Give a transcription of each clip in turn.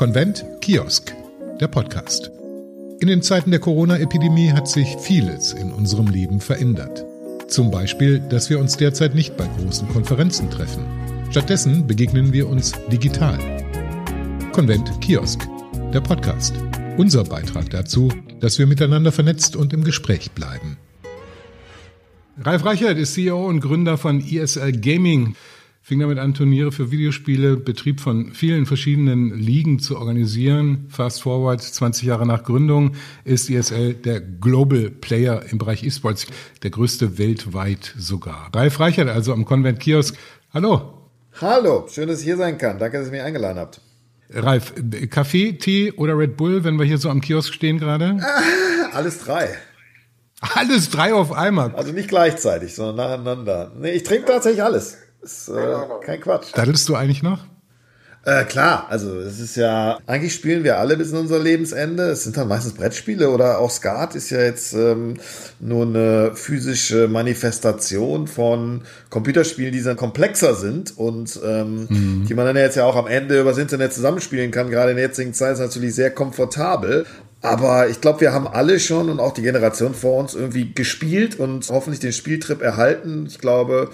Konvent Kiosk, der Podcast. In den Zeiten der Corona-Epidemie hat sich vieles in unserem Leben verändert. Zum Beispiel, dass wir uns derzeit nicht bei großen Konferenzen treffen. Stattdessen begegnen wir uns digital. Konvent Kiosk, der Podcast. Unser Beitrag dazu, dass wir miteinander vernetzt und im Gespräch bleiben. Ralf Reichert ist CEO und Gründer von ESL Gaming fing damit an, Turniere für Videospiele, Betrieb von vielen verschiedenen Ligen zu organisieren. Fast forward, 20 Jahre nach Gründung, ist ESL der Global Player im Bereich E-Sports, der größte weltweit sogar. Ralf Reichert also am Konvent Kiosk. Hallo. Hallo, schön, dass ich hier sein kann. Danke, dass ihr mich eingeladen habt. Ralf, Kaffee, Tee oder Red Bull, wenn wir hier so am Kiosk stehen gerade? Alles drei. Alles drei auf einmal. Also nicht gleichzeitig, sondern nacheinander. Nee, ich trinke tatsächlich alles. Ist äh, kein Quatsch. Daddelst du eigentlich noch? Äh, klar, also es ist ja, eigentlich spielen wir alle bis in unser Lebensende. Es sind dann meistens Brettspiele oder auch Skat ist ja jetzt ähm, nur eine physische Manifestation von Computerspielen, die dann komplexer sind und ähm, mhm. die man dann jetzt ja auch am Ende übers Internet zusammenspielen kann. Gerade in der jetzigen Zeit ist natürlich sehr komfortabel. Aber ich glaube, wir haben alle schon und auch die Generation vor uns irgendwie gespielt und hoffentlich den Spieltrip erhalten. Ich glaube,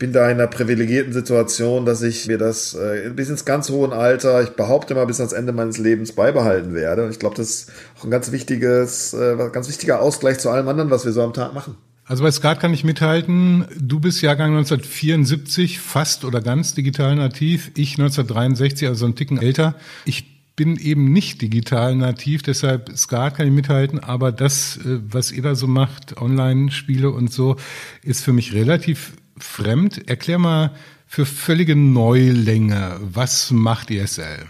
bin da in einer privilegierten Situation, dass ich mir das äh, bis ins ganz hohen Alter, ich behaupte mal bis ans Ende meines Lebens beibehalten werde. Und ich glaube, das ist auch ein ganz wichtiges, äh, ganz wichtiger Ausgleich zu allem anderen, was wir so am Tag machen. Also bei Skat kann ich mithalten. Du bist Jahrgang 1974, fast oder ganz digital nativ. Ich 1963, also ein Ticken älter. Ich bin eben nicht digital nativ, deshalb Skat kann ich mithalten, aber das, äh, was ihr da so macht, Online-Spiele und so, ist für mich relativ fremd. Erklär mal für völlige Neulänge, was macht ESL?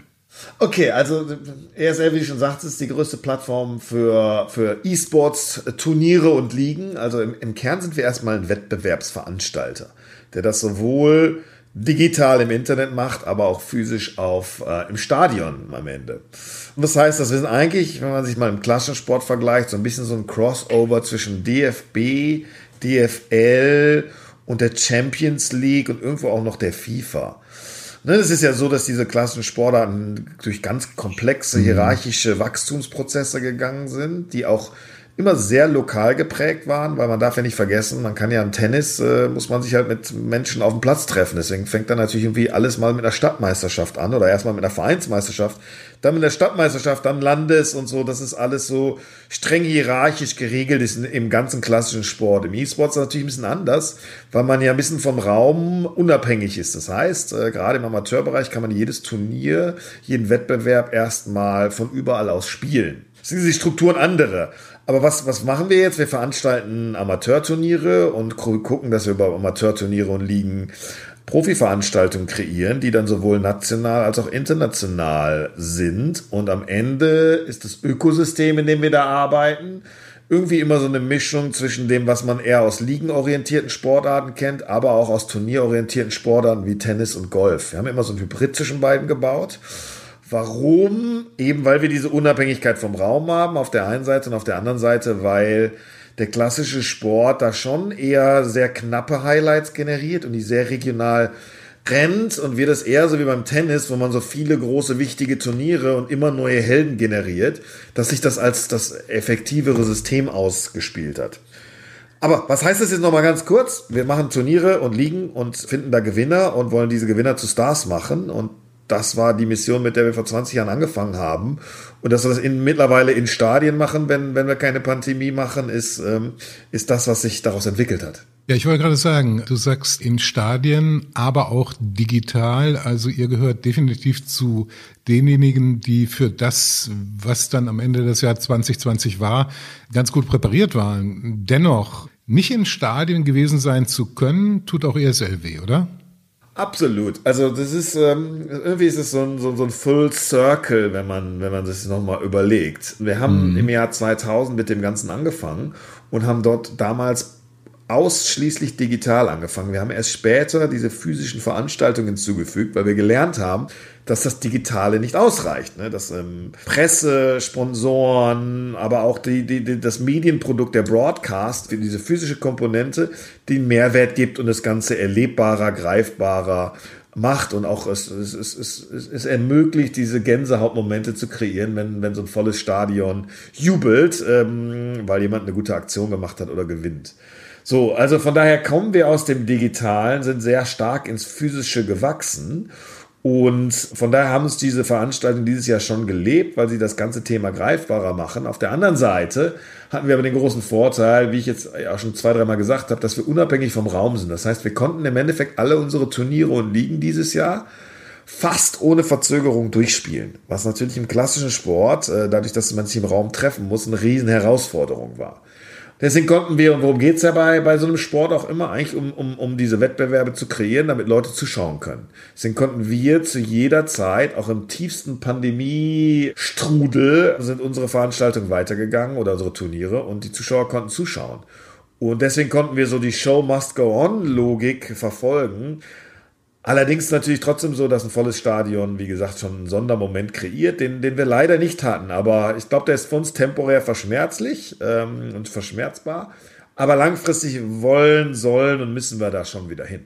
Okay, also ESL, wie du schon sagst, ist die größte Plattform für, für E-Sports, Turniere und Ligen. Also im, im Kern sind wir erstmal ein Wettbewerbsveranstalter, der das sowohl digital im Internet macht, aber auch physisch auf äh, im Stadion am Ende. Und das heißt, dass wir sind eigentlich, wenn man sich mal im Klassensport vergleicht, so ein bisschen so ein Crossover zwischen DFB, DFL und der Champions League und irgendwo auch noch der FIFA. Ne, es ist ja so, dass diese klassischen Sportarten durch ganz komplexe mhm. hierarchische Wachstumsprozesse gegangen sind, die auch immer sehr lokal geprägt waren, weil man darf ja nicht vergessen, man kann ja im Tennis, äh, muss man sich halt mit Menschen auf dem Platz treffen. Deswegen fängt dann natürlich irgendwie alles mal mit einer Stadtmeisterschaft an oder erstmal mit einer Vereinsmeisterschaft, dann mit der Stadtmeisterschaft, dann Landes und so. Das ist alles so streng hierarchisch geregelt ist im ganzen klassischen Sport. Im E-Sport ist es natürlich ein bisschen anders, weil man ja ein bisschen vom Raum unabhängig ist. Das heißt, äh, gerade im Amateurbereich kann man jedes Turnier, jeden Wettbewerb erstmal von überall aus spielen. Das sind die Strukturen andere. Aber was, was machen wir jetzt? Wir veranstalten Amateurturniere und gucken, dass wir über Amateurturniere und Ligen Profiveranstaltungen kreieren, die dann sowohl national als auch international sind. Und am Ende ist das Ökosystem, in dem wir da arbeiten, irgendwie immer so eine Mischung zwischen dem, was man eher aus ligenorientierten Sportarten kennt, aber auch aus turnierorientierten Sportarten wie Tennis und Golf. Wir haben immer so ein Hybrid zwischen beiden gebaut. Warum? Eben weil wir diese Unabhängigkeit vom Raum haben, auf der einen Seite und auf der anderen Seite, weil der klassische Sport da schon eher sehr knappe Highlights generiert und die sehr regional rennt und wir das eher so wie beim Tennis, wo man so viele große wichtige Turniere und immer neue Helden generiert, dass sich das als das effektivere System ausgespielt hat. Aber was heißt das jetzt nochmal ganz kurz? Wir machen Turniere und Ligen und finden da Gewinner und wollen diese Gewinner zu Stars machen und das war die Mission, mit der wir vor 20 Jahren angefangen haben. Und dass wir das in, mittlerweile in Stadien machen, wenn, wenn wir keine Pandemie machen, ist, ähm, ist das, was sich daraus entwickelt hat. Ja, ich wollte gerade sagen, du sagst in Stadien, aber auch digital. Also ihr gehört definitiv zu denjenigen, die für das, was dann am Ende des Jahres 2020 war, ganz gut präpariert waren. Dennoch, nicht in Stadien gewesen sein zu können, tut auch ESL weh, oder? Absolut. Also das ist ähm, irgendwie ist es so ein, so, so, ein Full Circle, wenn man wenn man sich nochmal überlegt. Wir haben mhm. im Jahr 2000 mit dem Ganzen angefangen und haben dort damals ausschließlich digital angefangen. Wir haben erst später diese physischen Veranstaltungen hinzugefügt, weil wir gelernt haben, dass das Digitale nicht ausreicht. Ne? Dass ähm, Presse, Sponsoren, aber auch die, die, die, das Medienprodukt, der Broadcast, diese physische Komponente, einen Mehrwert gibt und das Ganze erlebbarer, greifbarer macht und auch es, es, es, es, es ermöglicht, diese Gänsehautmomente zu kreieren, wenn, wenn so ein volles Stadion jubelt, ähm, weil jemand eine gute Aktion gemacht hat oder gewinnt. So, also von daher kommen wir aus dem Digitalen, sind sehr stark ins Physische gewachsen. Und von daher haben uns diese Veranstaltungen dieses Jahr schon gelebt, weil sie das ganze Thema greifbarer machen. Auf der anderen Seite hatten wir aber den großen Vorteil, wie ich jetzt auch schon zwei, dreimal gesagt habe, dass wir unabhängig vom Raum sind. Das heißt, wir konnten im Endeffekt alle unsere Turniere und Ligen dieses Jahr fast ohne Verzögerung durchspielen. Was natürlich im klassischen Sport, äh, dadurch, dass man sich im Raum treffen muss, eine riesen Herausforderung war. Deswegen konnten wir, und worum geht es ja bei, so einem Sport auch immer, eigentlich um, um, um diese Wettbewerbe zu kreieren, damit Leute zuschauen können. Deswegen konnten wir zu jeder Zeit, auch im tiefsten Pandemiestrudel, sind unsere Veranstaltungen weitergegangen oder unsere Turniere und die Zuschauer konnten zuschauen. Und deswegen konnten wir so die Show must go on Logik verfolgen. Allerdings natürlich trotzdem so, dass ein volles Stadion, wie gesagt, schon einen Sondermoment kreiert, den, den wir leider nicht hatten. Aber ich glaube, der ist für uns temporär verschmerzlich ähm, und verschmerzbar. Aber langfristig wollen, sollen und müssen wir da schon wieder hin.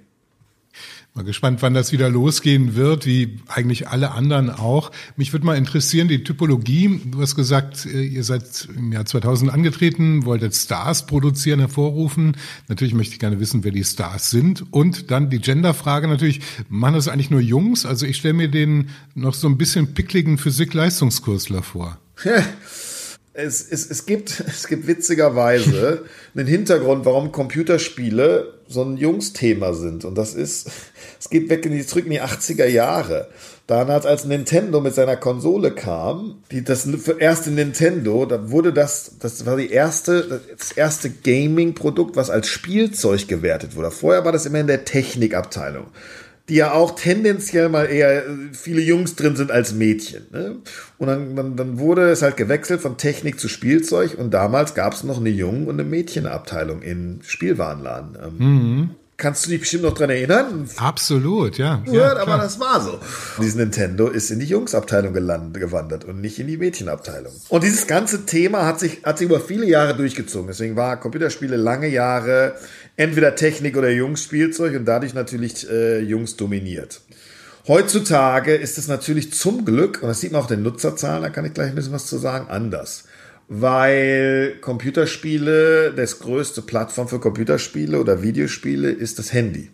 Mal gespannt, wann das wieder losgehen wird, wie eigentlich alle anderen auch. Mich würde mal interessieren, die Typologie. Du hast gesagt, äh, ihr seid im Jahr 2000 angetreten, wolltet Stars produzieren, hervorrufen. Natürlich möchte ich gerne wissen, wer die Stars sind. Und dann die Genderfrage natürlich, machen das eigentlich nur Jungs? Also ich stelle mir den noch so ein bisschen pickligen Physik-Leistungskursler vor. es, es, es, gibt, es gibt witzigerweise einen Hintergrund, warum Computerspiele so ein Jungsthema sind. Und das ist, es geht weg in die, zurück in die 80er Jahre. Damals, als Nintendo mit seiner Konsole kam, die, das erste Nintendo, da wurde das, das war die erste, das erste Gaming-Produkt, was als Spielzeug gewertet wurde. Vorher war das immer in der Technikabteilung die ja auch tendenziell mal eher viele Jungs drin sind als Mädchen. Ne? Und dann, dann, dann wurde es halt gewechselt von Technik zu Spielzeug und damals gab es noch eine Jungen- und eine Mädchenabteilung in Spielwarenladen. Ähm, mhm. Kannst du dich bestimmt noch dran erinnern? Absolut, ja. Ja, ja aber das war so. Dieses Nintendo ist in die Jungsabteilung gelandet, gewandert und nicht in die Mädchenabteilung. Und dieses ganze Thema hat sich, hat sich über viele Jahre durchgezogen. Deswegen war Computerspiele lange Jahre entweder Technik oder Jungs-Spielzeug und dadurch natürlich äh, Jungs dominiert. Heutzutage ist es natürlich zum Glück, und das sieht man auch den Nutzerzahlen, da kann ich gleich ein bisschen was zu sagen, anders. Weil Computerspiele, das größte Plattform für Computerspiele oder Videospiele ist das Handy.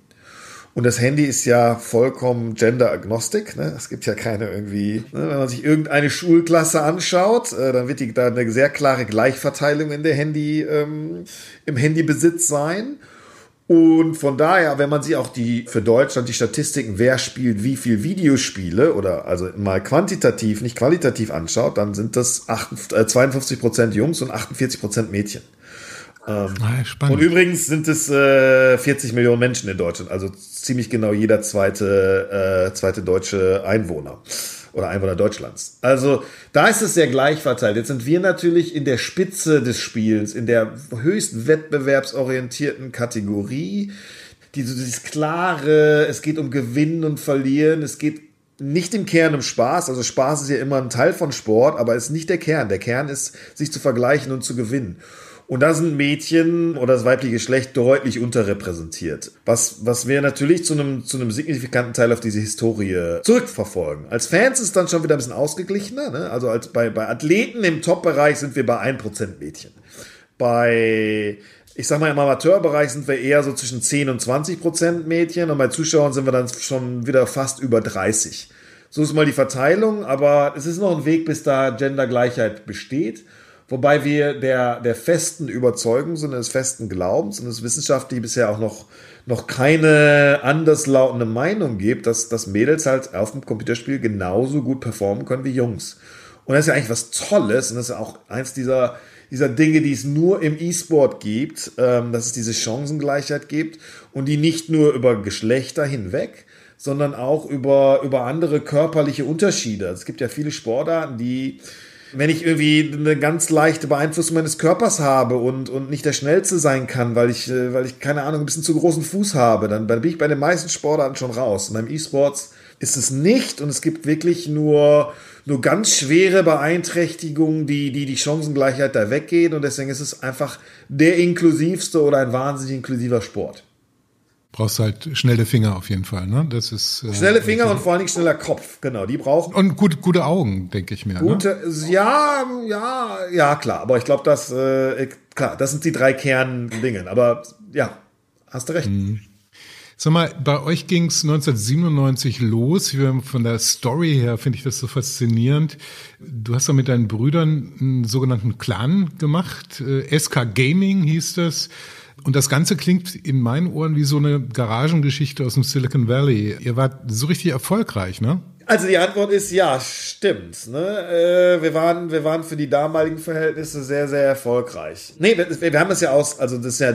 Und das Handy ist ja vollkommen gender-agnostic. Ne? Es gibt ja keine irgendwie, ne? wenn man sich irgendeine Schulklasse anschaut, äh, dann wird die, da eine sehr klare Gleichverteilung in der Handy, ähm, im Handybesitz sein. Und von daher, wenn man sich auch die für Deutschland die Statistiken, wer spielt wie viel Videospiele oder also mal quantitativ, nicht qualitativ anschaut, dann sind das 58, äh, 52 Prozent Jungs und 48 Prozent Mädchen. Ähm, ah, spannend. Und übrigens sind es äh, 40 Millionen Menschen in Deutschland, also ziemlich genau jeder zweite, äh, zweite deutsche Einwohner oder Einwohner Deutschlands. Also da ist es sehr gleich verteilt. Jetzt sind wir natürlich in der Spitze des Spiels, in der höchst wettbewerbsorientierten Kategorie. Dieses klare, es geht um Gewinnen und Verlieren, es geht nicht im Kern um Spaß. Also Spaß ist ja immer ein Teil von Sport, aber ist nicht der Kern. Der Kern ist, sich zu vergleichen und zu gewinnen. Und da sind Mädchen oder das weibliche Geschlecht deutlich unterrepräsentiert. Was, was wir natürlich zu einem, zu einem signifikanten Teil auf diese Historie zurückverfolgen. Als Fans ist es dann schon wieder ein bisschen ausgeglichener. Ne? Also als bei, bei Athleten im Top-Bereich sind wir bei 1% Mädchen. Bei ich sag mal, im Amateurbereich sind wir eher so zwischen 10 und 20 Prozent Mädchen und bei Zuschauern sind wir dann schon wieder fast über 30. So ist mal die Verteilung, aber es ist noch ein Weg, bis da Gendergleichheit besteht. Wobei wir der, der festen Überzeugung sind, des festen Glaubens und es wissenschaftlich bisher auch noch, noch keine anderslautende Meinung gibt, dass, dass Mädels halt auf dem Computerspiel genauso gut performen können wie Jungs. Und das ist ja eigentlich was Tolles und das ist auch eins dieser, dieser Dinge, die es nur im E-Sport gibt, ähm, dass es diese Chancengleichheit gibt und die nicht nur über Geschlechter hinweg, sondern auch über, über andere körperliche Unterschiede. Es gibt ja viele Sportarten, die wenn ich irgendwie eine ganz leichte Beeinflussung meines Körpers habe und, und nicht der Schnellste sein kann, weil ich, äh, weil ich, keine Ahnung, ein bisschen zu großen Fuß habe, dann, dann bin ich bei den meisten Sportarten schon raus. Und beim E-Sports ist es nicht und es gibt wirklich nur, nur ganz schwere Beeinträchtigungen, die, die die Chancengleichheit da weggehen und deswegen ist es einfach der inklusivste oder ein wahnsinnig inklusiver Sport. Brauchst halt schnelle Finger auf jeden Fall, ne? Das ist äh, schnelle Finger und vor allen Dingen schneller Kopf, genau. Die brauchen und gut, gute Augen, denke ich mir. Ne? Gute, ne? ja, ja, ja, klar. Aber ich glaube, dass äh, klar, das sind die drei Kerndingen. Aber ja, hast du recht. Mhm. Sag mal, bei euch ging es 1997 los. Von der Story her finde ich das so faszinierend. Du hast da mit deinen Brüdern einen sogenannten Clan gemacht. Äh, SK Gaming hieß das. Und das Ganze klingt in meinen Ohren wie so eine Garagengeschichte aus dem Silicon Valley. Ihr wart so richtig erfolgreich, ne? Also die Antwort ist ja, stimmt. Ne? Äh, wir, waren, wir waren für die damaligen Verhältnisse sehr, sehr erfolgreich. Nee, wir, wir haben das ja aus, also das ist ja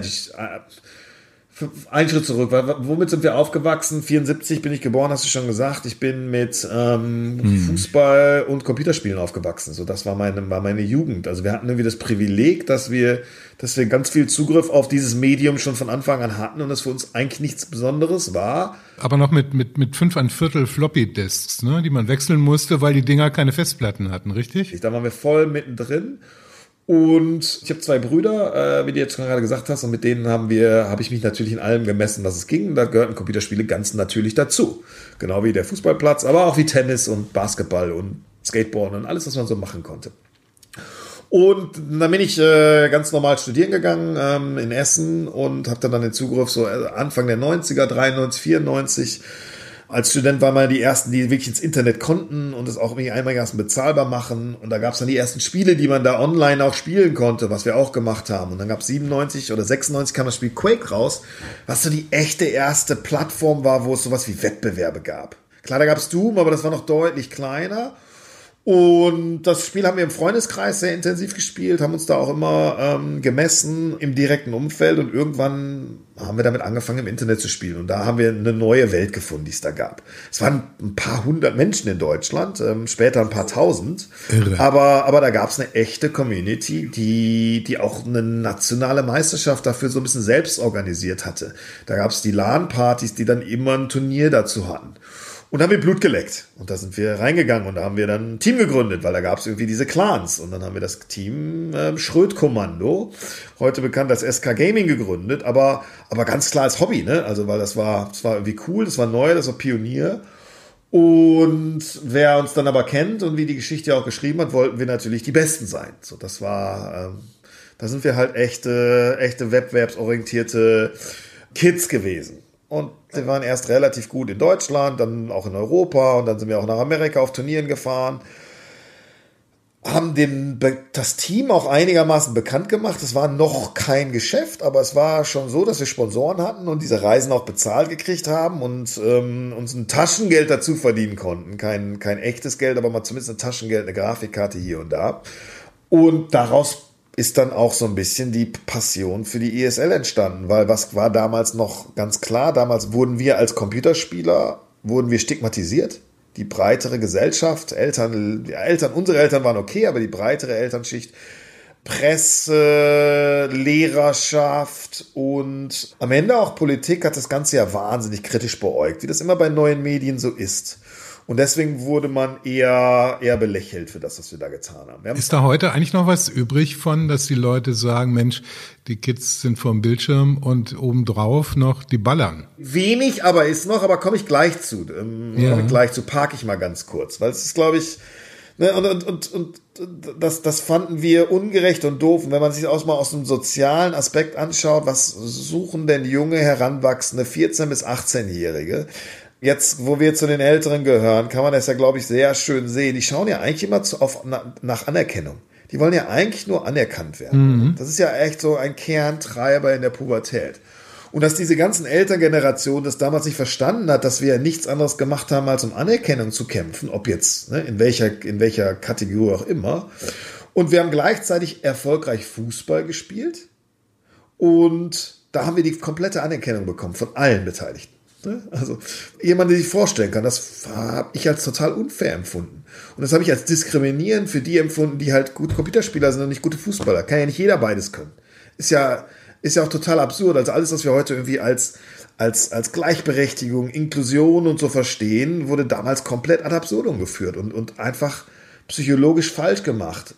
ein Schritt zurück. Womit sind wir aufgewachsen? 74 bin ich geboren, hast du schon gesagt. Ich bin mit ähm, hm. Fußball und Computerspielen aufgewachsen. So, das war meine, war meine Jugend. Also wir hatten irgendwie das Privileg, dass wir, dass wir ganz viel Zugriff auf dieses Medium schon von Anfang an hatten und es für uns eigentlich nichts Besonderes war. Aber noch mit, mit, mit fünf ein Viertel Floppy-Disks, ne, die man wechseln musste, weil die Dinger keine Festplatten hatten, richtig? Da waren wir voll mittendrin. Und ich habe zwei Brüder, äh, wie du jetzt gerade gesagt hast, und mit denen haben wir, habe ich mich natürlich in allem gemessen, was es ging. Da gehörten Computerspiele ganz natürlich dazu. Genau wie der Fußballplatz, aber auch wie Tennis und Basketball und Skateboarden und alles, was man so machen konnte. Und dann bin ich äh, ganz normal studieren gegangen ähm, in Essen und habe dann, dann den Zugriff so äh, Anfang der 90er, 93, 94 als Student waren wir die ersten, die wirklich ins Internet konnten und es auch irgendwie einigermaßen bezahlbar machen. Und da gab es dann die ersten Spiele, die man da online auch spielen konnte, was wir auch gemacht haben. Und dann gab es 97 oder 96 kam das Spiel Quake raus, was so die echte erste Plattform war, wo es sowas wie Wettbewerbe gab. Klar, da gab es Doom, aber das war noch deutlich kleiner. Und das Spiel haben wir im Freundeskreis sehr intensiv gespielt, haben uns da auch immer ähm, gemessen im direkten Umfeld und irgendwann haben wir damit angefangen im Internet zu spielen und da haben wir eine neue Welt gefunden, die es da gab. Es waren ein paar hundert Menschen in Deutschland, ähm, später ein paar tausend, Irre. aber aber da gab es eine echte Community, die die auch eine nationale Meisterschaft dafür so ein bisschen selbst organisiert hatte. Da gab es die LAN-Partys, die dann immer ein Turnier dazu hatten. Und haben wir Blut geleckt. Und da sind wir reingegangen und da haben wir dann ein Team gegründet, weil da gab es irgendwie diese Clans. Und dann haben wir das Team äh, Schrödkommando, heute bekannt als SK Gaming, gegründet, aber, aber ganz klar als Hobby, ne? Also, weil das war, das war irgendwie cool, das war neu, das war Pionier. Und wer uns dann aber kennt und wie die Geschichte auch geschrieben hat, wollten wir natürlich die Besten sein. So, das war, ähm, da sind wir halt echte, echte wettbewerbsorientierte Kids gewesen. Und wir waren erst relativ gut in Deutschland, dann auch in Europa und dann sind wir auch nach Amerika auf Turnieren gefahren. Haben den, das Team auch einigermaßen bekannt gemacht. Es war noch kein Geschäft, aber es war schon so, dass wir Sponsoren hatten und diese Reisen auch bezahlt gekriegt haben und ähm, uns ein Taschengeld dazu verdienen konnten. Kein, kein echtes Geld, aber mal zumindest ein Taschengeld, eine Grafikkarte hier und da. Und daraus ist dann auch so ein bisschen die Passion für die ESL entstanden, weil was war damals noch ganz klar? Damals wurden wir als Computerspieler, wurden wir stigmatisiert. Die breitere Gesellschaft, Eltern, Eltern, unsere Eltern waren okay, aber die breitere Elternschicht, Presse, Lehrerschaft und am Ende auch Politik hat das Ganze ja wahnsinnig kritisch beäugt, wie das immer bei neuen Medien so ist. Und deswegen wurde man eher, eher belächelt für das, was wir da getan haben. Ist da heute eigentlich noch was übrig von, dass die Leute sagen, Mensch, die Kids sind vorm Bildschirm und obendrauf noch die ballern? Wenig, aber ist noch, aber komme ich gleich zu. Ähm, ja. Komme ich gleich zu, parke ich mal ganz kurz. Weil es ist, glaube ich, ne, und, und, und, und das, das fanden wir ungerecht und doof. Und wenn man sich das auch mal aus einem sozialen Aspekt anschaut, was suchen denn junge, heranwachsende 14- bis 18-Jährige? Jetzt, wo wir zu den Älteren gehören, kann man das ja, glaube ich, sehr schön sehen. Die schauen ja eigentlich immer zu, auf, na, nach Anerkennung. Die wollen ja eigentlich nur anerkannt werden. Mhm. Das ist ja echt so ein Kerntreiber in der Pubertät. Und dass diese ganzen Elterngenerationen das damals nicht verstanden hat, dass wir ja nichts anderes gemacht haben, als um Anerkennung zu kämpfen, ob jetzt, ne, in welcher, in welcher Kategorie auch immer. Und wir haben gleichzeitig erfolgreich Fußball gespielt. Und da haben wir die komplette Anerkennung bekommen von allen Beteiligten. Ne? Also jemand, der sich vorstellen kann, das habe ich als total unfair empfunden. Und das habe ich als diskriminierend für die empfunden, die halt gut Computerspieler sind und nicht gute Fußballer. Kann ja nicht jeder beides können. Ist ja, ist ja auch total absurd. Also alles, was wir heute irgendwie als, als, als Gleichberechtigung, Inklusion und so verstehen, wurde damals komplett ad absurdum geführt und, und einfach psychologisch falsch gemacht.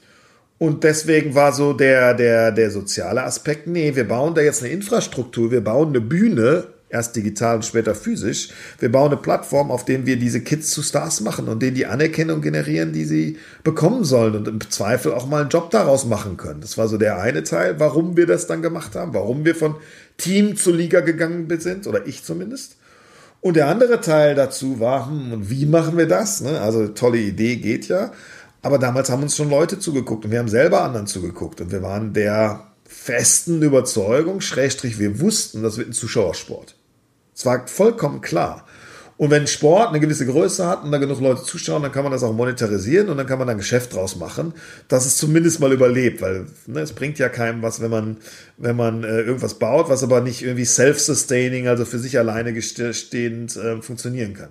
Und deswegen war so der, der, der soziale Aspekt, nee, wir bauen da jetzt eine Infrastruktur, wir bauen eine Bühne, erst digital und später physisch. Wir bauen eine Plattform, auf der wir diese Kids zu Stars machen und denen die Anerkennung generieren, die sie bekommen sollen und im Zweifel auch mal einen Job daraus machen können. Das war so der eine Teil, warum wir das dann gemacht haben, warum wir von Team zur Liga gegangen sind, oder ich zumindest. Und der andere Teil dazu war, hm, und wie machen wir das? Ne? Also tolle Idee geht ja. Aber damals haben uns schon Leute zugeguckt und wir haben selber anderen zugeguckt und wir waren der festen Überzeugung, Schrägstrich, wir wussten, das wird ein Zuschauersport. Es war vollkommen klar. Und wenn Sport eine gewisse Größe hat und da genug Leute zuschauen, dann kann man das auch monetarisieren und dann kann man ein Geschäft draus machen, dass es zumindest mal überlebt, weil ne, es bringt ja keinem was, wenn man, wenn man äh, irgendwas baut, was aber nicht irgendwie self-sustaining, also für sich alleine stehend äh, funktionieren kann.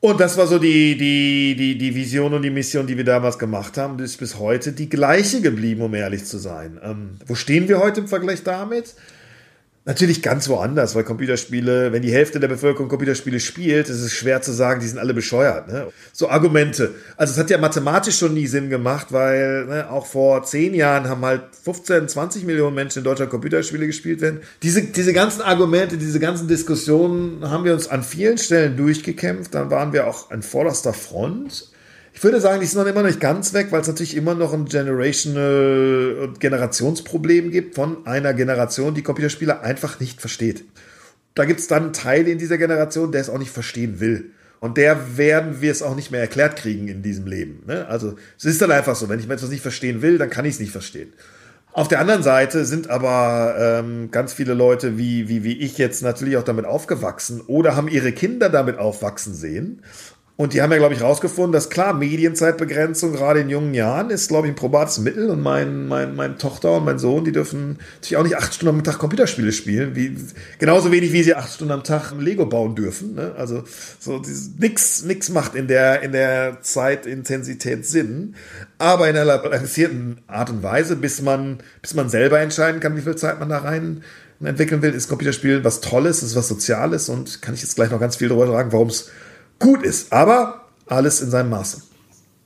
Und das war so die, die, die, die Vision und die Mission, die wir damals gemacht haben. Das ist bis heute die gleiche geblieben, um ehrlich zu sein. Ähm, wo stehen wir heute im Vergleich damit? Natürlich ganz woanders, weil Computerspiele, wenn die Hälfte der Bevölkerung Computerspiele spielt, ist es schwer zu sagen, die sind alle bescheuert. Ne? So Argumente. Also es hat ja mathematisch schon nie Sinn gemacht, weil ne, auch vor zehn Jahren haben halt 15, 20 Millionen Menschen in Deutschland Computerspiele gespielt werden. Diese, diese ganzen Argumente, diese ganzen Diskussionen haben wir uns an vielen Stellen durchgekämpft. Dann waren wir auch an vorderster Front. Ich würde sagen, die sind noch immer noch nicht ganz weg, weil es natürlich immer noch ein Generational und Generationsproblem gibt von einer Generation, die Computerspiele einfach nicht versteht. Da gibt es dann einen Teil in dieser Generation, der es auch nicht verstehen will. Und der werden wir es auch nicht mehr erklärt kriegen in diesem Leben. Ne? Also es ist dann einfach so, wenn ich mir etwas nicht verstehen will, dann kann ich es nicht verstehen. Auf der anderen Seite sind aber ähm, ganz viele Leute wie, wie, wie ich jetzt natürlich auch damit aufgewachsen oder haben ihre Kinder damit aufwachsen sehen und die haben ja, glaube ich, rausgefunden, dass klar, Medienzeitbegrenzung gerade in jungen Jahren ist, glaube ich, ein probates Mittel. Und mein, mein, meine Tochter und mein Sohn, die dürfen natürlich auch nicht acht Stunden am Tag Computerspiele spielen, wie, genauso wenig wie sie acht Stunden am Tag Lego bauen dürfen. Ne? Also so dieses, nix, nix macht in der, in der Zeitintensität Sinn, aber in einer balancierten Art und Weise, bis man, bis man selber entscheiden kann, wie viel Zeit man da rein entwickeln will, ist Computerspiel was Tolles, ist was Soziales und kann ich jetzt gleich noch ganz viel darüber sagen, warum es gut ist. Aber alles in seinem Maße.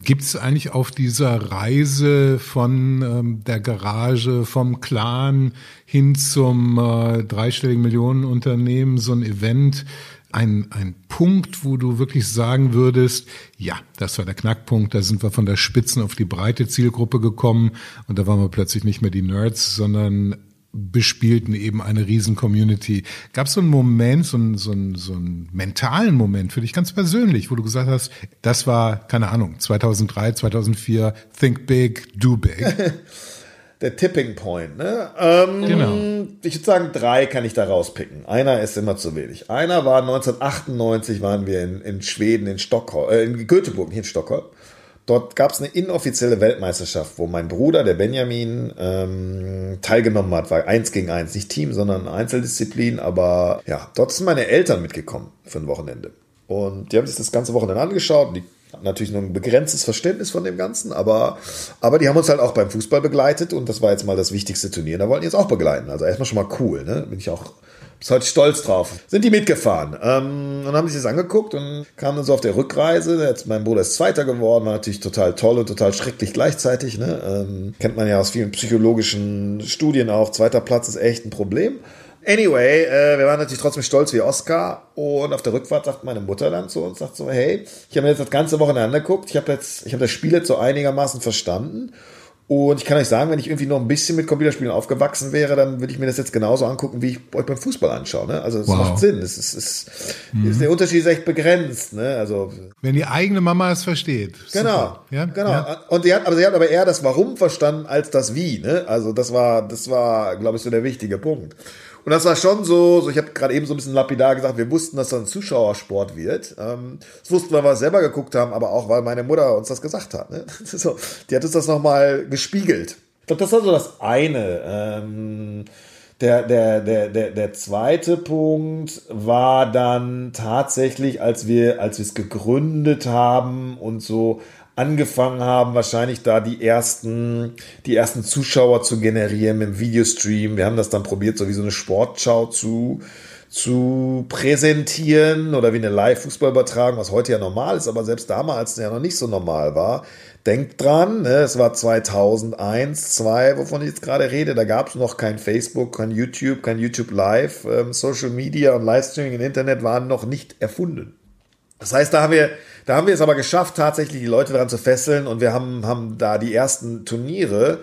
Gibt es eigentlich auf dieser Reise von ähm, der Garage, vom Clan hin zum äh, dreistelligen Millionenunternehmen so ein Event, ein, ein Punkt, wo du wirklich sagen würdest, ja, das war der Knackpunkt, da sind wir von der Spitzen auf die breite Zielgruppe gekommen und da waren wir plötzlich nicht mehr die Nerds, sondern bespielten eben eine riesen Community. Gab es so einen Moment, so einen, so, einen, so einen mentalen Moment für dich ganz persönlich, wo du gesagt hast, das war, keine Ahnung, 2003, 2004, think big, do big. Der Tipping Point, ne? Ähm, genau. Ich würde sagen, drei kann ich da rauspicken. Einer ist immer zu wenig. Einer war 1998, waren wir in, in Schweden, in Stockholm, äh, in Göteborg, hier in Stockholm. Dort gab es eine inoffizielle Weltmeisterschaft, wo mein Bruder, der Benjamin, ähm, teilgenommen hat. War eins gegen eins, nicht Team, sondern Einzeldisziplin. Aber ja, dort sind meine Eltern mitgekommen für ein Wochenende. Und die haben sich das ganze Wochenende angeschaut. Die hatten natürlich nur ein begrenztes Verständnis von dem Ganzen, aber, aber die haben uns halt auch beim Fußball begleitet und das war jetzt mal das wichtigste Turnier. Da wollten die jetzt auch begleiten. Also erstmal schon mal cool, ne? Bin ich auch ist heute stolz drauf. Sind die mitgefahren ähm, und haben sich das angeguckt und kamen dann so auf der Rückreise. Jetzt, mein Bruder ist Zweiter geworden, war natürlich total toll und total schrecklich gleichzeitig. Ne? Ähm, kennt man ja aus vielen psychologischen Studien auch. Zweiter Platz ist echt ein Problem. Anyway, äh, wir waren natürlich trotzdem stolz wie Oscar und auf der Rückfahrt sagt meine Mutter dann zu uns, sagt so, hey, ich habe mir jetzt das ganze Wochenende geguckt, ich habe jetzt, ich habe das Spiel jetzt so einigermaßen verstanden und ich kann euch sagen, wenn ich irgendwie noch ein bisschen mit Computerspielen aufgewachsen wäre, dann würde ich mir das jetzt genauso angucken, wie ich euch beim Fußball anschaue. Ne? Also es wow. macht Sinn. Es ist, es mhm. ist, der Unterschied ist echt begrenzt. Ne? Also wenn die eigene Mama es versteht. Genau. Ja? Genau. Ja. Und sie hat, aber sie hat aber eher das Warum verstanden als das Wie. Ne? Also das war, das war, glaube ich, so der wichtige Punkt. Und das war schon so, so ich habe gerade eben so ein bisschen lapidar gesagt, wir wussten, dass das ein Zuschauersport wird. Ähm, das wussten wir, weil wir selber geguckt haben, aber auch, weil meine Mutter uns das gesagt hat. Ne? So, die hat uns das nochmal gespiegelt. Ich glaube, das war so das eine. Ähm, der, der, der, der, der zweite Punkt war dann tatsächlich, als wir, als wir es gegründet haben und so angefangen haben, wahrscheinlich da die ersten, die ersten Zuschauer zu generieren mit dem Videostream. Wir haben das dann probiert, so wie so eine Sportschau zu, zu präsentieren oder wie eine Live-Fußballübertragung, was heute ja normal ist, aber selbst damals ja noch nicht so normal war. Denkt dran, ne, es war 2001, 2, wovon ich jetzt gerade rede, da gab es noch kein Facebook, kein YouTube, kein YouTube Live, ähm, Social Media und Livestreaming im Internet waren noch nicht erfunden. Das heißt, da haben wir, da haben wir es aber geschafft, tatsächlich die Leute daran zu fesseln und wir haben, haben da die ersten Turniere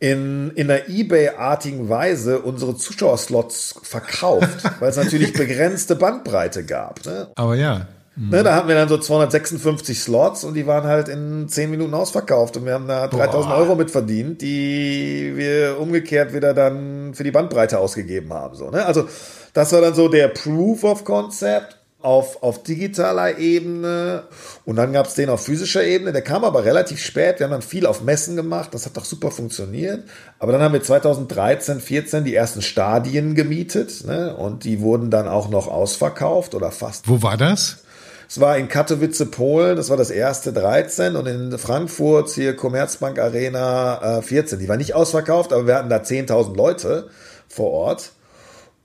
in, in einer Ebay-artigen Weise unsere Zuschauerslots verkauft, weil es natürlich begrenzte Bandbreite gab. Ne? Aber ja. Mhm. Ne, da hatten wir dann so 256 Slots und die waren halt in 10 Minuten ausverkauft und wir haben da 3000 Boah. Euro mit verdient, die wir umgekehrt wieder dann für die Bandbreite ausgegeben haben. So, ne? Also das war dann so der Proof of Concept auf, auf digitaler Ebene und dann gab es den auf physischer Ebene. Der kam aber relativ spät. Wir haben dann viel auf Messen gemacht. Das hat doch super funktioniert. Aber dann haben wir 2013, 14 die ersten Stadien gemietet ne? und die wurden dann auch noch ausverkauft oder fast. Wo war das? Es war in Katowice, Polen, das war das erste 13 und in Frankfurt hier Commerzbank Arena äh, 14. Die war nicht ausverkauft, aber wir hatten da 10.000 Leute vor Ort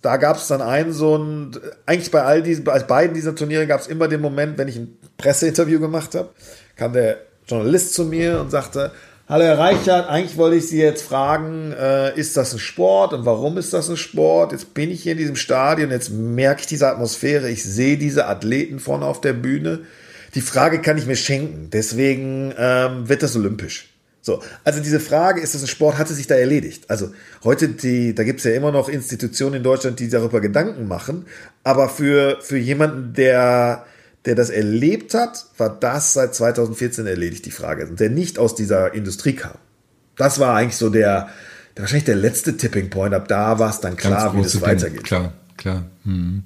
da gab es dann einen so ein, eigentlich bei all diesen, bei beiden dieser Turniere gab es immer den Moment, wenn ich ein Presseinterview gemacht habe, kam der Journalist zu mir und sagte, Hallo Herr Reichert, eigentlich wollte ich Sie jetzt fragen, äh, ist das ein Sport und warum ist das ein Sport? Jetzt bin ich hier in diesem Stadion, jetzt merke ich diese Atmosphäre, ich sehe diese Athleten vorne auf der Bühne. Die Frage kann ich mir schenken, deswegen ähm, wird das olympisch. So, also diese Frage, ist das ein Sport, hatte sich da erledigt. Also heute, die, da gibt es ja immer noch Institutionen in Deutschland, die darüber Gedanken machen, aber für, für jemanden, der, der das erlebt hat, war das seit 2014 erledigt, die Frage, der nicht aus dieser Industrie kam. Das war eigentlich so der, der wahrscheinlich der letzte Tipping Point. Ab da war es dann klar, wie das weitergeht. Klar, klar. Hm.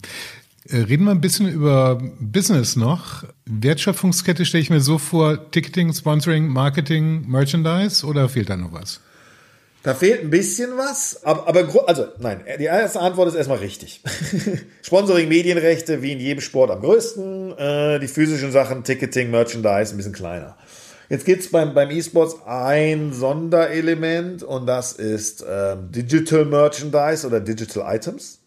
Äh, reden wir ein bisschen über Business noch. Wertschöpfungskette stelle ich mir so vor, Ticketing, Sponsoring, Marketing, Merchandise oder fehlt da noch was? Da fehlt ein bisschen was, aber, aber also nein, die erste Antwort ist erstmal richtig. Sponsoring, Medienrechte, wie in jedem Sport am größten, äh, die physischen Sachen, Ticketing, Merchandise ein bisschen kleiner. Jetzt gibt es beim, beim E-Sports ein Sonderelement und das ist ähm, Digital Merchandise oder Digital Items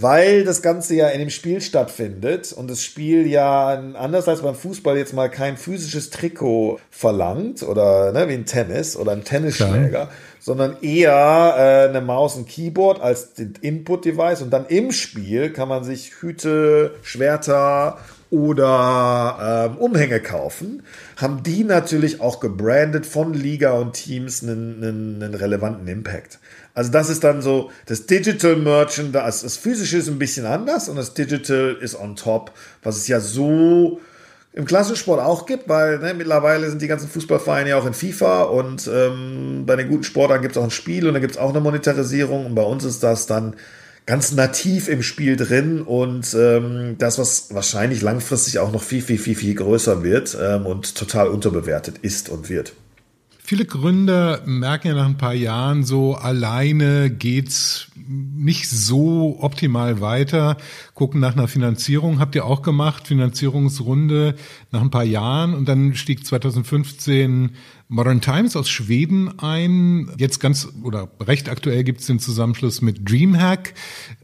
weil das Ganze ja in dem Spiel stattfindet und das Spiel ja anders als beim Fußball jetzt mal kein physisches Trikot verlangt oder ne, wie ein Tennis oder ein Tennisschläger, Klar. sondern eher äh, eine Maus und Keyboard als Input-Device und dann im Spiel kann man sich Hüte, Schwerter oder ähm, Umhänge kaufen, haben die natürlich auch gebrandet von Liga und Teams einen, einen, einen relevanten Impact. Also das ist dann so, das Digital Merchandise, das physische ist ein bisschen anders und das Digital ist on top, was es ja so im Klassensport auch gibt, weil ne, mittlerweile sind die ganzen Fußballvereine ja auch in FIFA und ähm, bei den guten Sportlern gibt es auch ein Spiel und da gibt es auch eine Monetarisierung und bei uns ist das dann ganz nativ im Spiel drin und ähm, das, was wahrscheinlich langfristig auch noch viel, viel, viel, viel größer wird ähm, und total unterbewertet ist und wird. Viele Gründer merken ja nach ein paar Jahren so, alleine geht's nicht so optimal weiter, gucken nach einer Finanzierung. Habt ihr auch gemacht, Finanzierungsrunde nach ein paar Jahren und dann stieg 2015 Modern Times aus Schweden ein. Jetzt ganz oder recht aktuell gibt's den Zusammenschluss mit Dreamhack.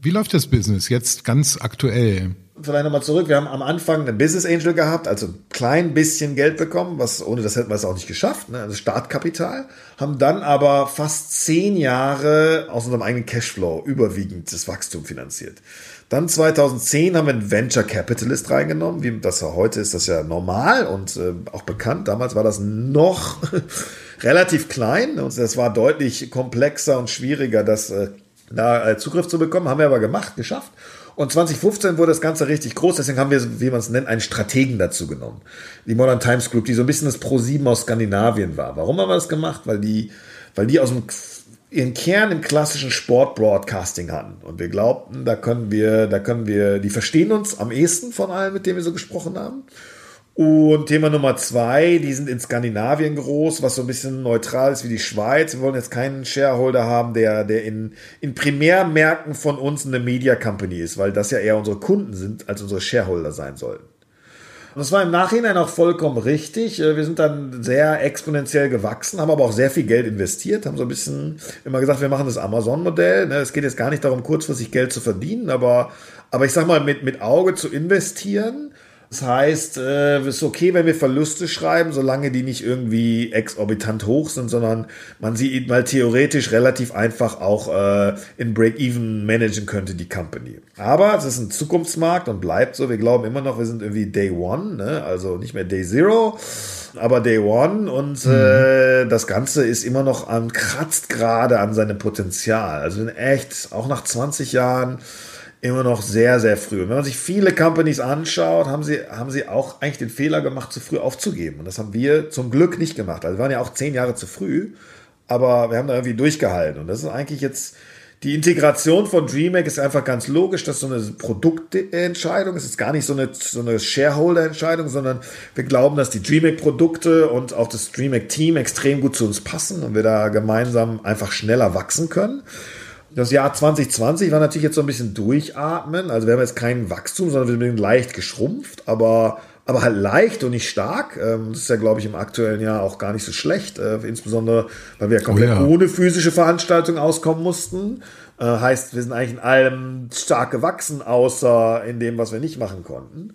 Wie läuft das Business jetzt ganz aktuell? Vielleicht nochmal zurück. Wir haben am Anfang einen Business Angel gehabt, also ein klein bisschen Geld bekommen, was ohne das hätten wir es auch nicht geschafft, ne? also Startkapital. Haben dann aber fast zehn Jahre aus unserem eigenen Cashflow überwiegend das Wachstum finanziert. Dann 2010 haben wir einen Venture Capitalist reingenommen, wie das ja heute ist, das ja normal und äh, auch bekannt. Damals war das noch relativ klein und das war deutlich komplexer und schwieriger, das äh, da äh, Zugriff zu bekommen. Haben wir aber gemacht, geschafft. Und 2015 wurde das Ganze richtig groß, deswegen haben wir, wie man es nennt, einen Strategen dazu genommen. Die Modern Times Group, die so ein bisschen das Pro7 aus Skandinavien war. Warum haben wir das gemacht? Weil die, weil die aus dem ihren Kern im klassischen Sport-Broadcasting hatten. Und wir glaubten, da können wir, da können wir, die verstehen uns am ehesten von allen, mit denen wir so gesprochen haben. Und Thema Nummer zwei, die sind in Skandinavien groß, was so ein bisschen neutral ist wie die Schweiz. Wir wollen jetzt keinen Shareholder haben, der, der in, in Primärmärkten von uns eine Media Company ist, weil das ja eher unsere Kunden sind, als unsere Shareholder sein sollten. Und das war im Nachhinein auch vollkommen richtig. Äh, wir sind dann sehr exponentiell gewachsen, haben aber auch sehr viel Geld investiert, haben so ein bisschen immer gesagt, wir machen das Amazon-Modell. Ne? Es geht jetzt gar nicht darum, kurzfristig Geld zu verdienen, aber, aber ich sag mal, mit, mit Auge zu investieren das heißt, äh, es ist okay, wenn wir Verluste schreiben, solange die nicht irgendwie exorbitant hoch sind, sondern man sie mal theoretisch relativ einfach auch äh, in Break-Even managen könnte, die Company. Aber es ist ein Zukunftsmarkt und bleibt so. Wir glauben immer noch, wir sind irgendwie Day One, ne? also nicht mehr Day Zero, aber Day One und mhm. äh, das Ganze ist immer noch an, kratzt gerade an seinem Potenzial. Also in echt, auch nach 20 Jahren, immer noch sehr, sehr früh. Und wenn man sich viele Companies anschaut, haben sie, haben sie auch eigentlich den Fehler gemacht, zu früh aufzugeben. Und das haben wir zum Glück nicht gemacht. Also wir waren ja auch zehn Jahre zu früh, aber wir haben da irgendwie durchgehalten. Und das ist eigentlich jetzt, die Integration von DreamHack ist einfach ganz logisch. Das ist so eine Produktentscheidung. Es ist gar nicht so eine, so eine Shareholder-Entscheidung, sondern wir glauben, dass die DreamHack-Produkte und auch das DreamHack-Team extrem gut zu uns passen und wir da gemeinsam einfach schneller wachsen können. Das Jahr 2020 war natürlich jetzt so ein bisschen durchatmen. Also wir haben jetzt kein Wachstum, sondern wir sind leicht geschrumpft, aber, aber halt leicht und nicht stark. Ähm, das ist ja, glaube ich, im aktuellen Jahr auch gar nicht so schlecht. Äh, insbesondere, weil wir ja komplett oh ja. ohne physische Veranstaltungen auskommen mussten. Äh, heißt, wir sind eigentlich in allem stark gewachsen, außer in dem, was wir nicht machen konnten.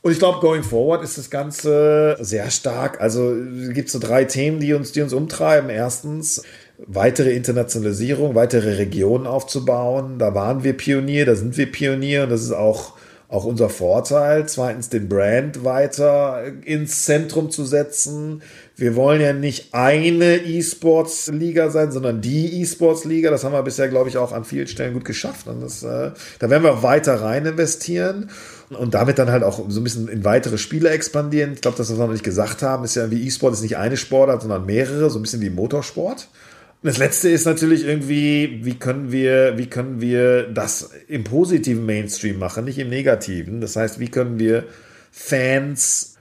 Und ich glaube, going forward ist das Ganze sehr stark. Also gibt es so drei Themen, die uns, die uns umtreiben. Erstens, weitere Internationalisierung, weitere Regionen aufzubauen. Da waren wir Pionier, da sind wir Pionier und das ist auch, auch unser Vorteil. Zweitens, den Brand weiter ins Zentrum zu setzen. Wir wollen ja nicht eine E-Sports-Liga sein, sondern die E-Sports-Liga. Das haben wir bisher, glaube ich, auch an vielen Stellen gut geschafft. Und das, äh, da werden wir auch weiter rein investieren und damit dann halt auch so ein bisschen in weitere Spiele expandieren. Ich glaube, das, was wir noch nicht gesagt haben, ist ja wie E-Sport ist nicht eine Sportart, sondern mehrere, so ein bisschen wie Motorsport. Das letzte ist natürlich irgendwie, wie können wir, wie können wir das im positiven Mainstream machen, nicht im negativen. Das heißt, wie können wir Fans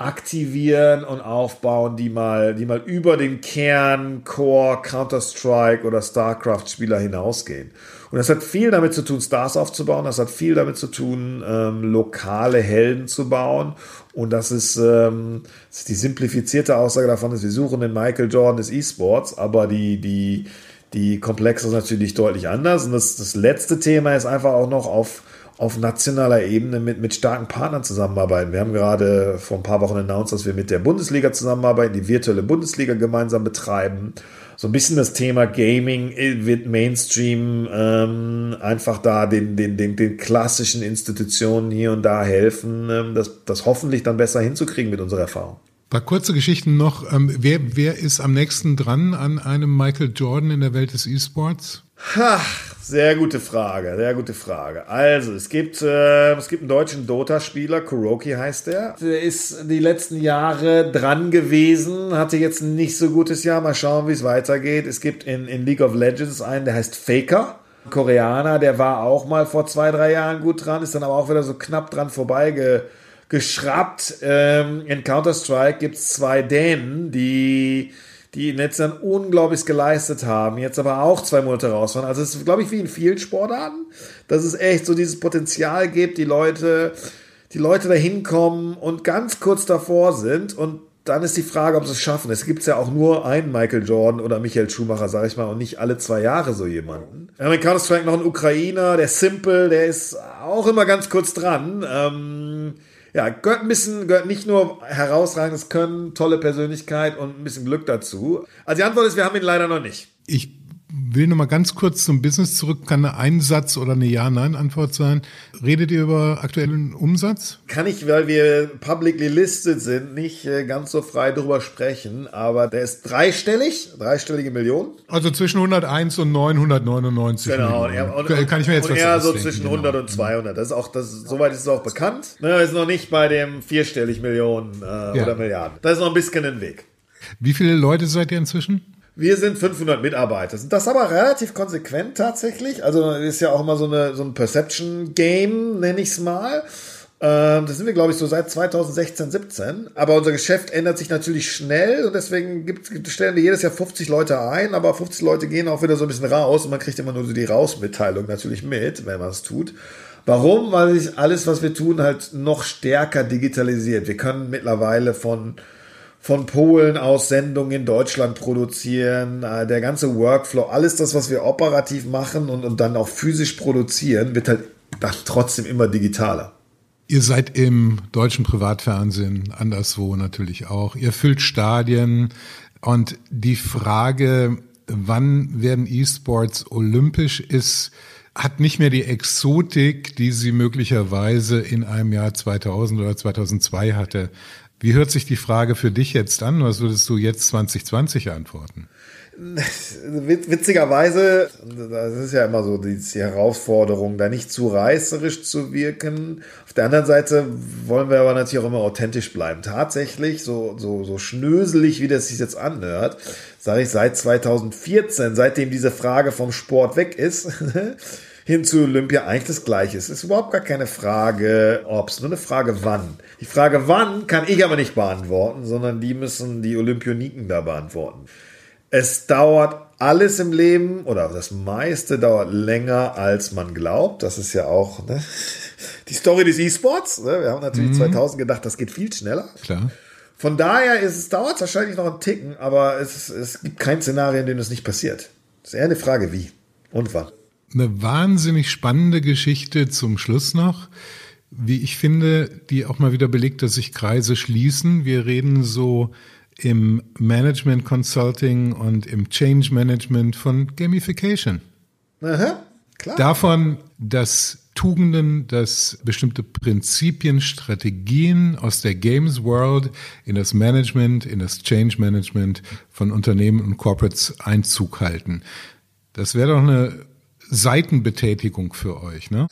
aktivieren und aufbauen, die mal, die mal über den Kern, Core, Counter-Strike oder StarCraft-Spieler hinausgehen. Und das hat viel damit zu tun, Stars aufzubauen. Das hat viel damit zu tun, ähm, lokale Helden zu bauen. Und das ist, ähm, das ist die simplifizierte Aussage davon, ist, wir suchen den Michael Jordan des E-Sports, aber die, die, die Komplexe ist natürlich deutlich anders. Und das, das letzte Thema ist einfach auch noch auf, auf nationaler Ebene mit, mit starken Partnern zusammenarbeiten. Wir haben gerade vor ein paar Wochen announced, dass wir mit der Bundesliga zusammenarbeiten, die virtuelle Bundesliga gemeinsam betreiben so ein bisschen das Thema Gaming wird Mainstream ähm, einfach da den, den, den, den klassischen Institutionen hier und da helfen, ähm, das, das hoffentlich dann besser hinzukriegen mit unserer Erfahrung. Ein paar kurze Geschichten noch. Ähm, wer, wer ist am nächsten dran an einem Michael Jordan in der Welt des E-Sports? Ha, sehr gute Frage, sehr gute Frage. Also, es gibt, äh, es gibt einen deutschen Dota-Spieler, Kuroki heißt der. Der ist die letzten Jahre dran gewesen, hatte jetzt ein nicht so gutes Jahr. Mal schauen, wie es weitergeht. Es gibt in, in League of Legends einen, der heißt Faker. Koreaner, der war auch mal vor zwei, drei Jahren gut dran, ist dann aber auch wieder so knapp dran vorbei geschraubt. Ähm, in Counter-Strike gibt es zwei Dänen, die die in letzter unglaublich geleistet haben, jetzt aber auch zwei Monate raus waren. Also es ist, glaube ich, wie in vielen Sportarten, dass es echt so dieses Potenzial gibt, die Leute, die Leute da hinkommen und ganz kurz davor sind und dann ist die Frage, ob sie es schaffen. Es gibt ja auch nur einen Michael Jordan oder Michael Schumacher, sage ich mal, und nicht alle zwei Jahre so jemanden. Haben in Counter-Strike noch einen Ukrainer, der Simple, der ist auch immer ganz kurz dran. Ähm, ja, gehört ein bisschen, gehört nicht nur herausragendes Können, tolle Persönlichkeit und ein bisschen Glück dazu. Also die Antwort ist, wir haben ihn leider noch nicht. Ich will noch mal ganz kurz zum Business zurück. Kann eine Einsatz oder eine Ja-Nein-Antwort sein? Redet ihr über aktuellen Umsatz? Kann ich, weil wir publicly listed sind, nicht äh, ganz so frei drüber sprechen, aber der ist dreistellig, dreistellige Millionen. Also zwischen 101 und 999 Genau. Millionen. Und, und, Kann ich mir jetzt und was eher so zwischen genau. 100 und 200. Das ist auch, das, soweit ist es auch bekannt. Ne, ist noch nicht bei dem vierstellig Millionen äh, ja. oder Milliarden. Da ist noch ein bisschen ein Weg. Wie viele Leute seid ihr inzwischen? Wir sind 500 Mitarbeiter. Das ist aber relativ konsequent tatsächlich. Also ist ja auch immer so, eine, so ein Perception-Game, nenne ich es mal. Ähm, das sind wir, glaube ich, so seit 2016, 17. Aber unser Geschäft ändert sich natürlich schnell und deswegen gibt, stellen wir jedes Jahr 50 Leute ein, aber 50 Leute gehen auch wieder so ein bisschen raus und man kriegt immer nur so die Rausmitteilung natürlich mit, wenn man es tut. Warum? Weil sich alles, was wir tun, halt noch stärker digitalisiert. Wir können mittlerweile von von Polen aus Sendungen in Deutschland produzieren, äh, der ganze Workflow, alles das, was wir operativ machen und, und dann auch physisch produzieren, wird halt trotzdem immer digitaler. Ihr seid im deutschen Privatfernsehen, anderswo natürlich auch. Ihr füllt Stadien und die Frage, wann werden E-Sports olympisch, ist, hat nicht mehr die Exotik, die sie möglicherweise in einem Jahr 2000 oder 2002 hatte. Wie hört sich die Frage für dich jetzt an? Was würdest du jetzt 2020 antworten? Witzigerweise, das ist ja immer so die Herausforderung, da nicht zu reißerisch zu wirken. Auf der anderen Seite wollen wir aber natürlich auch immer authentisch bleiben. Tatsächlich, so, so, so schnöselig, wie das sich jetzt anhört, sage ich seit 2014, seitdem diese Frage vom Sport weg ist, hin zu Olympia eigentlich das Gleiche. Es ist überhaupt gar keine Frage, ob es, nur eine Frage, wann. Die Frage, wann, kann ich aber nicht beantworten, sondern die müssen die Olympioniken da beantworten. Es dauert alles im Leben oder das meiste dauert länger, als man glaubt. Das ist ja auch ne? die Story des E-Sports. Ne? Wir haben natürlich mhm. 2000 gedacht, das geht viel schneller. Klar. Von daher ist es dauert wahrscheinlich noch einen Ticken, aber es, es gibt kein Szenario, in dem das nicht passiert. Es ist eher eine Frage, wie und wann eine wahnsinnig spannende Geschichte zum Schluss noch, wie ich finde, die auch mal wieder belegt, dass sich Kreise schließen. Wir reden so im Management Consulting und im Change Management von Gamification. Aha, klar. Davon, dass Tugenden, dass bestimmte Prinzipien, Strategien aus der Games World in das Management, in das Change Management von Unternehmen und Corporates Einzug halten. Das wäre doch eine Seitenbetätigung für euch, ne?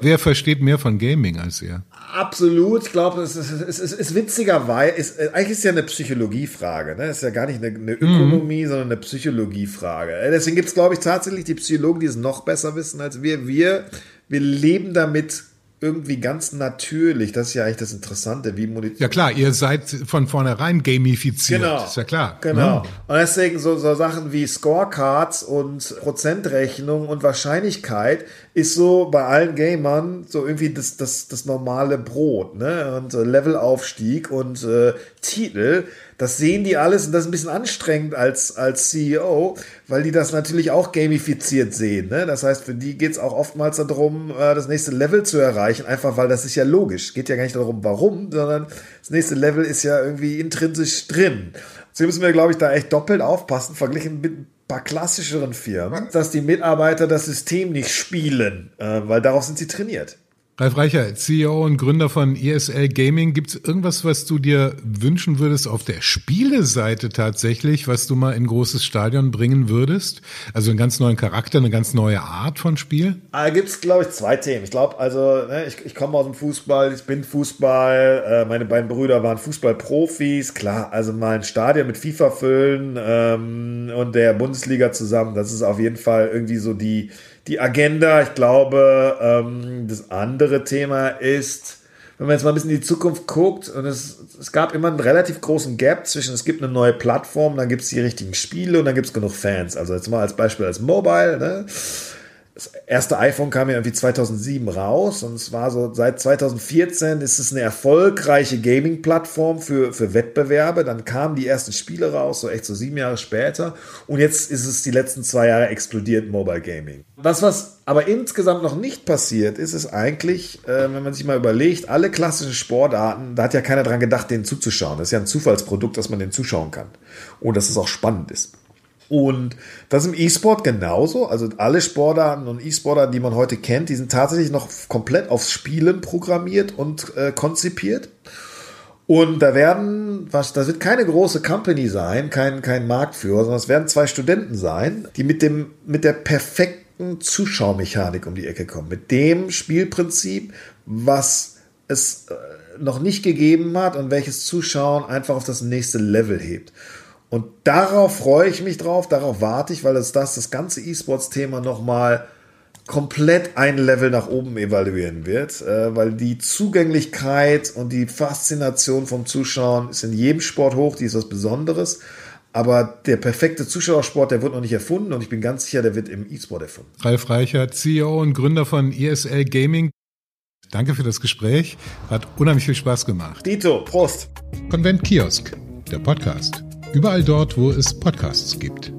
Wer versteht mehr von Gaming als ihr? Absolut. Ich glaube, es ist, es ist, ist witzigerweise, ist, eigentlich ist es ja eine Psychologiefrage. Ne? Es ist ja gar nicht eine, eine Ökonomie, mhm. sondern eine Psychologiefrage. Deswegen gibt es, glaube ich, tatsächlich die Psychologen, die es noch besser wissen als wir. Wir, wir leben damit irgendwie ganz natürlich. Das ist ja eigentlich das Interessante, wie Munition. Ja klar, ihr seid von vornherein gamifiziert. Genau. Ist ja klar. Genau. Ja. Und deswegen so, so Sachen wie Scorecards und Prozentrechnung und Wahrscheinlichkeit ist so bei allen Gamern so irgendwie das, das, das normale Brot, ne? Und äh, Levelaufstieg und äh, Titel das sehen die alles und das ist ein bisschen anstrengend als, als CEO, weil die das natürlich auch gamifiziert sehen. Ne? Das heißt, für die geht es auch oftmals darum, äh, das nächste Level zu erreichen, einfach weil das ist ja logisch. Geht ja gar nicht darum, warum, sondern das nächste Level ist ja irgendwie intrinsisch drin. Deswegen müssen wir, glaube ich, da echt doppelt aufpassen, verglichen mit ein paar klassischeren Firmen, dass die Mitarbeiter das System nicht spielen, äh, weil darauf sind sie trainiert. Ralf Reicher, CEO und Gründer von ESL Gaming. Gibt es irgendwas, was du dir wünschen würdest auf der Spieleseite tatsächlich, was du mal in großes Stadion bringen würdest? Also einen ganz neuen Charakter, eine ganz neue Art von Spiel? Da gibt es, glaube ich, zwei Themen. Ich glaube, also ne, ich, ich komme aus dem Fußball, ich bin Fußball, äh, meine beiden Brüder waren Fußballprofis. Klar, also mal ein Stadion mit FIFA füllen ähm, und der Bundesliga zusammen, das ist auf jeden Fall irgendwie so die die Agenda. Ich glaube, ähm, das andere Thema ist, wenn man jetzt mal ein bisschen in die Zukunft guckt, und es, es gab immer einen relativ großen Gap zwischen, es gibt eine neue Plattform, dann gibt es die richtigen Spiele und dann gibt es genug Fans. Also jetzt mal als Beispiel als Mobile, ne? Das erste iPhone kam ja irgendwie 2007 raus und es war so, seit 2014 ist es eine erfolgreiche Gaming-Plattform für, für Wettbewerbe. Dann kamen die ersten Spiele raus, so echt so sieben Jahre später. Und jetzt ist es die letzten zwei Jahre explodiert Mobile Gaming. Das, was aber insgesamt noch nicht passiert ist, ist eigentlich, äh, wenn man sich mal überlegt, alle klassischen Sportarten, da hat ja keiner dran gedacht, denen zuzuschauen. Das ist ja ein Zufallsprodukt, dass man denen zuschauen kann. Und dass es auch spannend ist. Und das im E-Sport genauso. Also alle Sportarten und E-Sportarten, die man heute kennt, die sind tatsächlich noch komplett aufs Spielen programmiert und äh, konzipiert. Und da werden, was, das wird keine große Company sein, kein, kein Marktführer, sondern es werden zwei Studenten sein, die mit dem, mit der perfekten Zuschauermechanik um die Ecke kommen. Mit dem Spielprinzip, was es äh, noch nicht gegeben hat und welches Zuschauen einfach auf das nächste Level hebt. Und darauf freue ich mich drauf, darauf warte ich, weil es das, das ganze E-Sports-Thema nochmal komplett ein Level nach oben evaluieren wird, äh, weil die Zugänglichkeit und die Faszination vom Zuschauen ist in jedem Sport hoch, die ist was Besonderes. Aber der perfekte Zuschauersport, der wird noch nicht erfunden und ich bin ganz sicher, der wird im E-Sport erfunden. Ralf Reichert, CEO und Gründer von ESL Gaming. Danke für das Gespräch. Hat unheimlich viel Spaß gemacht. Dito, Prost. Konvent Kiosk, der Podcast. Überall dort, wo es Podcasts gibt.